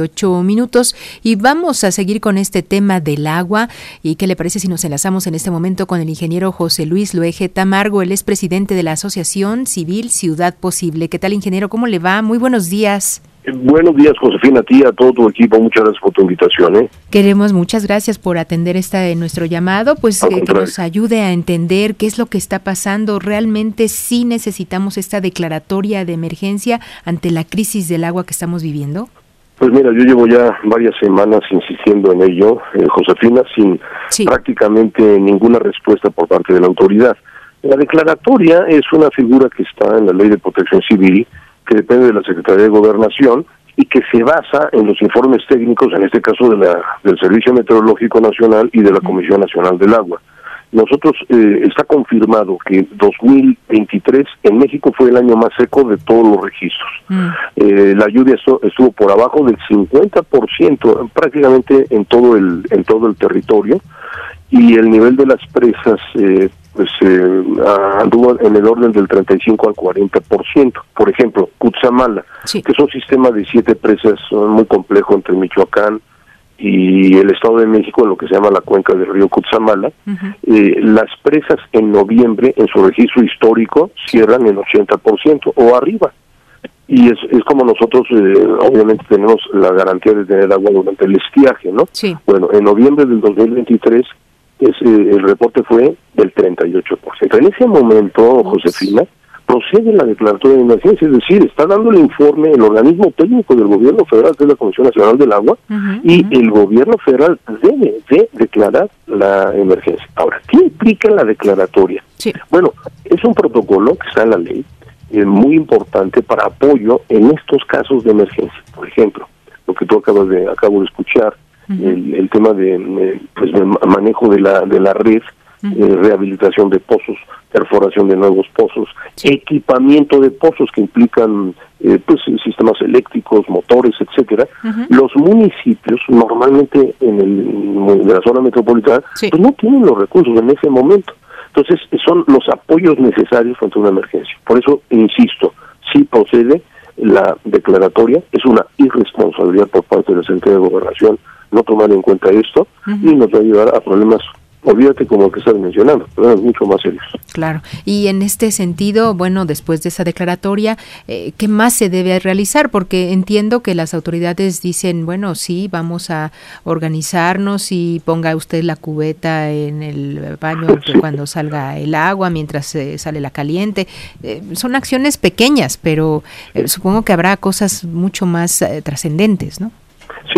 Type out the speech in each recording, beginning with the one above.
ocho minutos y vamos a seguir con este tema del agua y qué le parece si nos enlazamos en este momento con el ingeniero José Luis Loeje Tamargo, él es presidente de la Asociación Civil Ciudad Posible. ¿Qué tal ingeniero? ¿Cómo le va? Muy buenos días. Eh, buenos días, Josefina, a ti, a todo tu equipo. Muchas gracias por tu invitación. ¿eh? Queremos, muchas gracias por atender esta nuestro llamado, pues eh, que nos ayude a entender qué es lo que está pasando. Realmente sí necesitamos esta declaratoria de emergencia ante la crisis del agua que estamos viviendo. Pues mira, yo llevo ya varias semanas insistiendo en ello, eh, Josefina, sin prácticamente ninguna respuesta por parte de la autoridad. La declaratoria es una figura que está en la Ley de Protección Civil, que depende de la Secretaría de Gobernación y que se basa en los informes técnicos, en este caso de la, del Servicio Meteorológico Nacional y de la Comisión Nacional del Agua. Nosotros eh, está confirmado que 2023 en México fue el año más seco de todos los registros. Mm. Eh, la lluvia estuvo, por abajo del 50% prácticamente en todo el en todo el territorio y el nivel de las presas eh, pues anduvo en el orden del 35 al 40%. Por ejemplo, Cutzamala, que es un sistema de siete presas muy complejo entre Michoacán, y el Estado de México, en lo que se llama la cuenca del río Cutzamala, eh, las presas en noviembre, en su registro histórico, cierran el 80% o arriba. Y es, es como nosotros, eh, obviamente, tenemos la garantía de tener agua durante el estiaje, ¿no? Sí. Bueno, en noviembre del 2023, es, eh, el reporte fue del 38%. En ese momento, Josefina, procede la declaratoria de emergencia, es decir, está dando el informe el organismo técnico del gobierno federal, que es la Comisión Nacional del Agua, y el gobierno federal debe de declarar la emergencia. Ahora, ¿qué implica la declaratoria? Bueno, es un protocolo que está en la ley, es muy importante para apoyo en estos casos de emergencia. Por ejemplo, lo que tú acabas de acabo de escuchar, el, tema de, pues, de manejo de la de la red eh, rehabilitación de pozos, perforación de nuevos pozos, equipamiento de pozos que implican eh, pues sistemas eléctricos, motores, etcétera. Los municipios normalmente en, el, de la zona metropolitana pues no tienen los recursos en ese momento. Entonces son los apoyos necesarios ante una emergencia. Por eso insisto, si procede la declaratoria, es una irresponsabilidad por parte de la Secretaría de Gobernación no tomar en cuenta esto y nos va a ayudar a problemas olvídate como el que estás mencionando, es mucho más serio. Claro, y en este sentido, bueno, después de esa declaratoria, eh, ¿qué más se debe realizar? Porque entiendo que las autoridades dicen, bueno, sí, vamos a organizarnos y ponga usted la cubeta en el baño cuando salga el agua, mientras eh, sale la caliente. Eh, son acciones pequeñas, pero supongo que habrá cosas mucho más trascendentes, ¿no?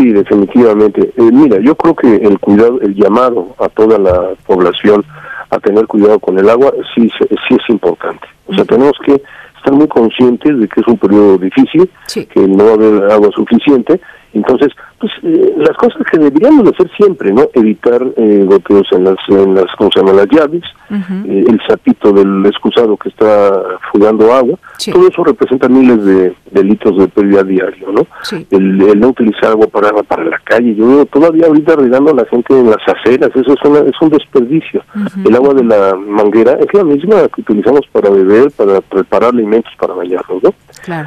Sí, definitivamente. Eh, mira, yo creo que el cuidado, el llamado a toda la población a tener cuidado con el agua sí, sí es importante. O sea, tenemos que estar muy conscientes de que es un periodo difícil, que no va a haber agua suficiente entonces, pues eh, las cosas que deberíamos hacer siempre, ¿no? Evitar eh, goteos en las, en las, ¿cómo se llama? Las llaves, eh, el sapito del excusado que está fugando agua, todo eso representa miles de, litros de pérdida diario, ¿no? El, no utilizar agua para, para la calle, yo veo todavía ahorita regando a la gente en las aceras, eso es, es un desperdicio. El agua de la manguera es la misma que utilizamos para beber, para preparar alimentos, para bañarnos, ¿no?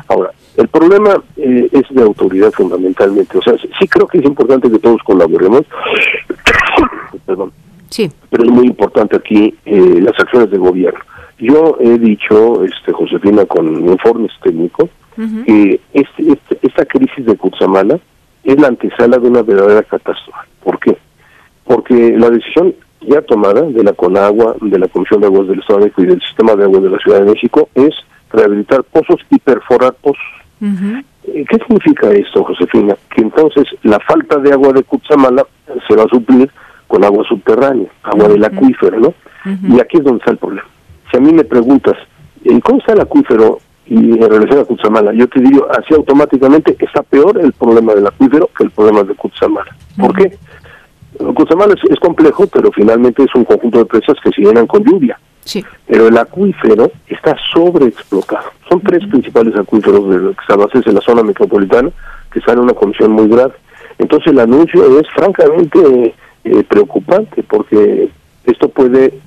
Ahora, el problema eh, es de autoridad fundamentalmente. O sea, sí creo que es importante que todos colaboremos. Perdón. Sí. Pero es muy importante aquí eh, las acciones del gobierno. Yo he dicho, este Josefina, con informes técnicos, que este, este, esta crisis de Cutzamala es la antesala de una verdadera catástrofe. ¿Por qué? Porque la decisión ya tomada de la CONAGUA, de la Comisión de Aguas del Estado de México y del Sistema de Aguas de la Ciudad de México es rehabilitar pozos y perforar pozos. Eh, ¿Qué significa esto, Josefina? Que entonces la falta de agua de Cutzamala se va a suplir con agua subterránea, agua del acuífero, ¿no? Y aquí es donde está el problema. Si a mí me preguntas, ¿en cómo está el acuífero y en relación a Cutzamala? Yo te digo, así automáticamente está peor el problema del acuífero que el problema de Cutzamala. ¿Por qué? Cutzamala es, es, complejo, pero finalmente es un conjunto de presas que se llenan con lluvia. Sí. Pero el acuífero está sobreexplotado. Son tres principales acuíferos de los que se en la zona metropolitana, que están en una condición muy grave. Entonces el anuncio es francamente eh, preocupante porque esto puede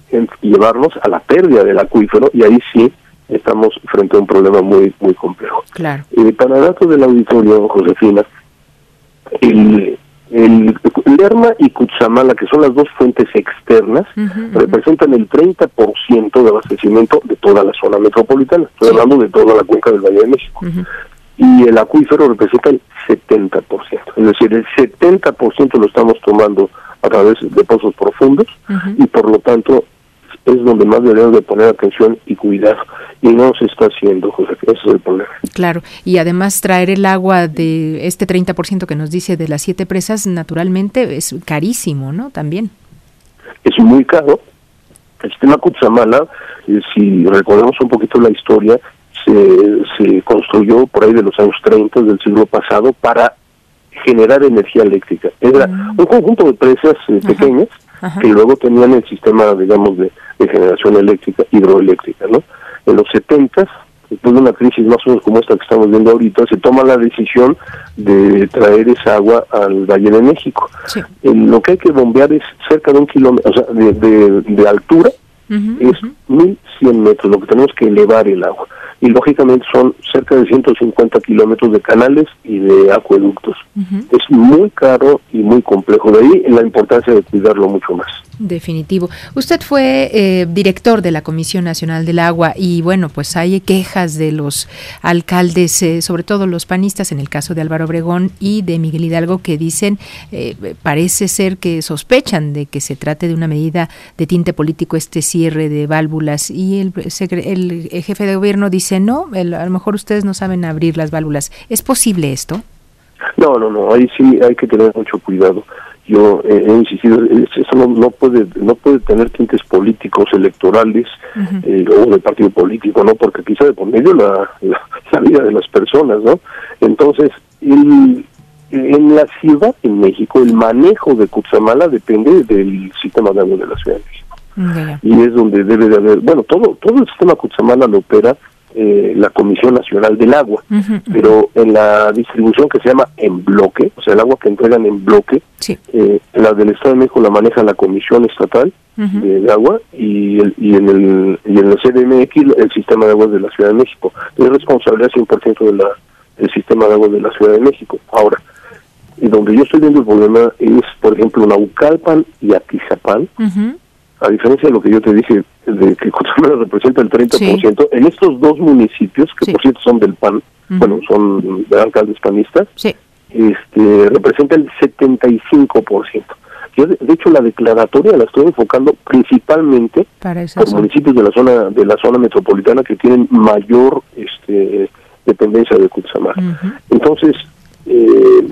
llevarnos a la pérdida del acuífero y ahí sí estamos frente a un problema muy muy complejo. Claro. Eh, para datos del auditorio, Josefina, el, el Lerma y Cutzamala, que son las dos fuentes externas, representan el 30% de abastecimiento de toda la zona metropolitana. Estoy hablando de toda la cuenca del Valle de México. Y el acuífero representa el 70%. Es decir, el 70% lo estamos tomando a través de pozos profundos y por lo tanto es donde más deberíamos de poner atención y cuidado. Y no se está haciendo, José, ese es el problema. Claro, y además traer el agua de este 30% que nos dice de las siete presas, naturalmente es carísimo, ¿no? También. Es muy caro. El sistema Cutzamala, eh, si recordamos un poquito la historia, se, se construyó por ahí de los años 30 del siglo pasado para generar energía eléctrica. Era mm. un conjunto de presas eh, pequeñas que luego tenían el sistema, digamos, de, generación eléctrica, hidroeléctrica, ¿no? En los 70 después de una crisis más o menos como esta que estamos viendo ahorita, se toma la decisión de traer esa agua al Valle de México. lo que hay que bombear es cerca de un kilómetro, o sea, de, altura, es 1100 metros, lo que tenemos que elevar el agua y lógicamente son cerca de 150 kilómetros de canales y de acueductos. Es muy caro y muy complejo, de ahí la importancia de cuidarlo mucho más. Definitivo. Usted fue eh, director de la Comisión Nacional del Agua y bueno, pues hay quejas de los alcaldes, eh, sobre todo los panistas, en el caso de Álvaro Obregón y de Miguel Hidalgo, que dicen, eh, parece ser que sospechan de que se trate de una medida de tinte político este cierre de válvulas y el, el jefe de gobierno dice, no, a lo mejor ustedes no saben abrir las válvulas. ¿Es posible esto? No, no, no, ahí sí hay que tener mucho cuidado. Yo he insistido eso no, puede no puede tener tintes políticos electorales eh, o de partido político no porque quizá de por medio la, la, vida de las personas no entonces en la ciudad de México el manejo de Cutzamala depende del sistema de agua de la ciudad de México. Y es donde debe de haber bueno todo todo el sistema Cutzamala lo opera eh, la Comisión Nacional del Agua, pero en la distribución que se llama en bloque, o sea, el agua que entregan en bloque, eh, la del Estado de México la maneja la Comisión Estatal de Agua y, el, y en el y en el CDMX el Sistema de Aguas de la Ciudad de México. Es responsabilidad 100% de la, del Sistema de Aguas de la Ciudad de México. Ahora, y donde yo estoy viendo el problema es, por ejemplo, Naucalpan y Atizapán, a diferencia de lo que yo te dije, de que Cozumel representa el 30%, en estos dos municipios, que por cierto son del PAN, bueno, son de alcaldes panistas, este, representa el 75%. Yo, de, hecho, la declaratoria la estoy enfocando principalmente por municipios de la zona de la zona metropolitana que tienen mayor este, dependencia de Cutzamar. Entonces, eh,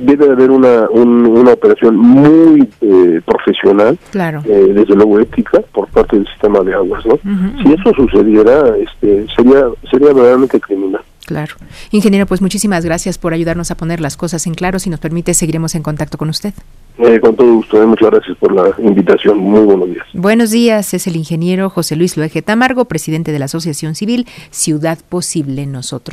debe haber una, una operación muy eh, profesional, claro. eh, desde luego ética, por parte del sistema de aguas. ¿no? Si eso sucediera, este, sería, sería verdaderamente criminal. Claro. Ingeniero, pues muchísimas gracias por ayudarnos a poner las cosas en claro. Si nos permite, seguiremos en contacto con usted. Eh, con todo gusto, eh, muchas gracias por la invitación. Muy buenos días. Buenos días, es el ingeniero José Luis Loeje Tamargo, presidente de la Asociación Civil Ciudad Posible Nosotros.